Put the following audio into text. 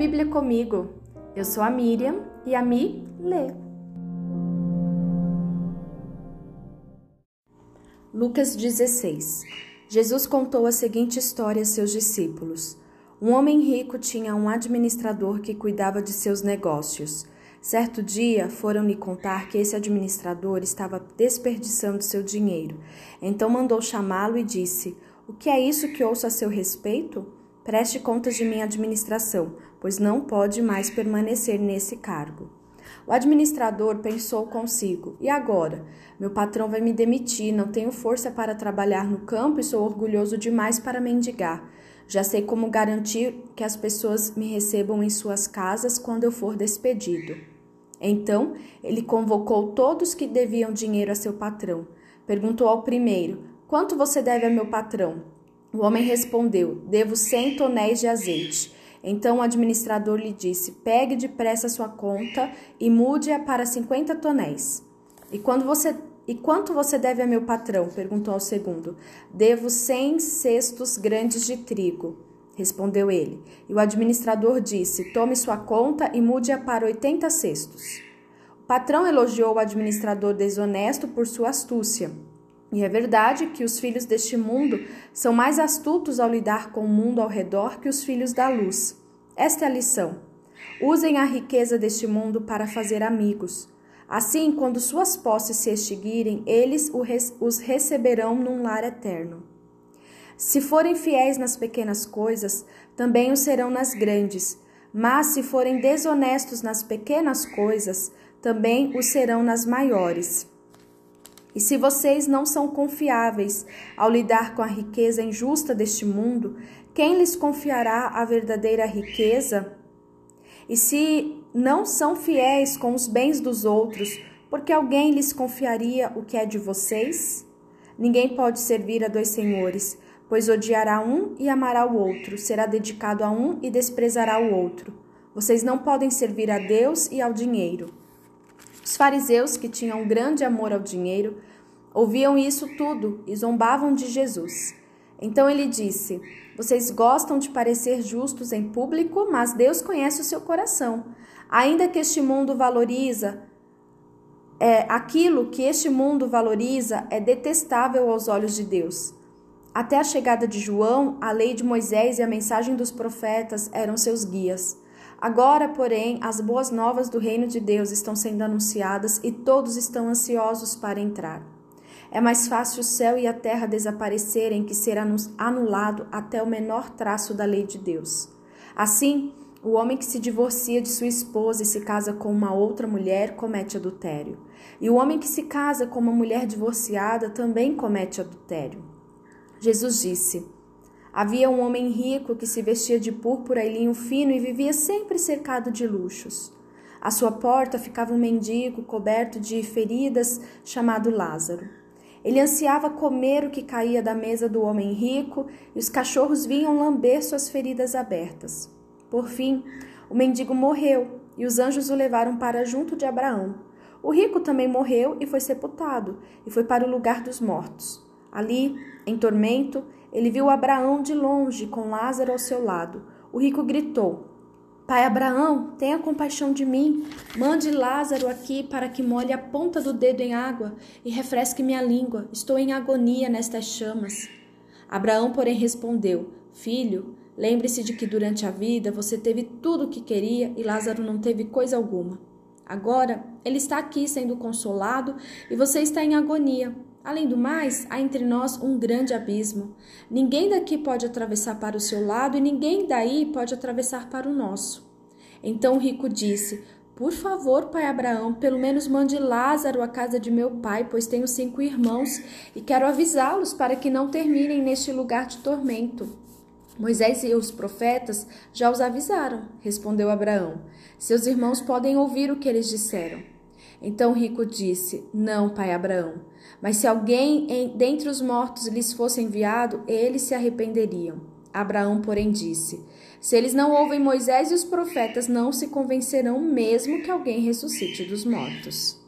Bíblia comigo. Eu sou a Miriam e a Mi lê. Lucas 16 Jesus contou a seguinte história a seus discípulos. Um homem rico tinha um administrador que cuidava de seus negócios. Certo dia, foram-lhe contar que esse administrador estava desperdiçando seu dinheiro. Então mandou chamá-lo e disse: O que é isso que ouço a seu respeito? Preste contas de minha administração, pois não pode mais permanecer nesse cargo. O administrador pensou consigo: e agora? Meu patrão vai me demitir, não tenho força para trabalhar no campo e sou orgulhoso demais para mendigar. Já sei como garantir que as pessoas me recebam em suas casas quando eu for despedido. Então, ele convocou todos que deviam dinheiro a seu patrão. Perguntou ao primeiro: Quanto você deve a meu patrão? O homem respondeu: Devo cem tonéis de azeite. Então o administrador lhe disse: Pegue depressa sua conta e mude-a para cinquenta tonéis. E quando você e quanto você deve a meu patrão? perguntou ao segundo. Devo cem cestos grandes de trigo, respondeu ele. E o administrador disse: Tome sua conta e mude-a para oitenta cestos. O patrão elogiou o administrador desonesto por sua astúcia. E é verdade que os filhos deste mundo são mais astutos ao lidar com o mundo ao redor que os filhos da luz. Esta é a lição. Usem a riqueza deste mundo para fazer amigos. Assim, quando suas posses se extinguirem, eles os receberão num lar eterno. Se forem fiéis nas pequenas coisas, também o serão nas grandes. Mas se forem desonestos nas pequenas coisas, também o serão nas maiores. E se vocês não são confiáveis ao lidar com a riqueza injusta deste mundo, quem lhes confiará a verdadeira riqueza? E se não são fiéis com os bens dos outros, porque alguém lhes confiaria o que é de vocês? Ninguém pode servir a dois senhores, pois odiará um e amará o outro, será dedicado a um e desprezará o outro. Vocês não podem servir a Deus e ao dinheiro. Os fariseus, que tinham grande amor ao dinheiro, ouviam isso tudo e zombavam de Jesus. Então ele disse: Vocês gostam de parecer justos em público, mas Deus conhece o seu coração. Ainda que este mundo valoriza é, aquilo que este mundo valoriza é detestável aos olhos de Deus. Até a chegada de João, a lei de Moisés e a mensagem dos profetas eram seus guias. Agora, porém, as boas novas do reino de Deus estão sendo anunciadas e todos estão ansiosos para entrar. É mais fácil o céu e a terra desaparecerem que ser anulado até o menor traço da lei de Deus. Assim, o homem que se divorcia de sua esposa e se casa com uma outra mulher comete adultério. E o homem que se casa com uma mulher divorciada também comete adultério. Jesus disse: Havia um homem rico que se vestia de púrpura e linho fino e vivia sempre cercado de luxos. À sua porta ficava um mendigo coberto de feridas chamado Lázaro. Ele ansiava comer o que caía da mesa do homem rico e os cachorros vinham lamber suas feridas abertas. Por fim, o mendigo morreu e os anjos o levaram para junto de Abraão. O rico também morreu e foi sepultado, e foi para o lugar dos mortos. Ali, em tormento, ele viu Abraão de longe, com Lázaro ao seu lado. O rico gritou: Pai Abraão, tenha compaixão de mim. Mande Lázaro aqui para que molhe a ponta do dedo em água e refresque minha língua. Estou em agonia nestas chamas. Abraão, porém, respondeu: Filho, Lembre-se de que durante a vida você teve tudo o que queria e Lázaro não teve coisa alguma. Agora, ele está aqui sendo consolado e você está em agonia. Além do mais, há entre nós um grande abismo. Ninguém daqui pode atravessar para o seu lado e ninguém daí pode atravessar para o nosso. Então o rico disse: Por favor, pai Abraão, pelo menos mande Lázaro à casa de meu pai, pois tenho cinco irmãos e quero avisá-los para que não terminem neste lugar de tormento. Moisés e os profetas já os avisaram, respondeu Abraão. Seus irmãos podem ouvir o que eles disseram. Então rico disse: Não, pai Abraão, mas se alguém dentre os mortos lhes fosse enviado, eles se arrependeriam. Abraão, porém, disse: Se eles não ouvem Moisés e os profetas, não se convencerão mesmo que alguém ressuscite dos mortos.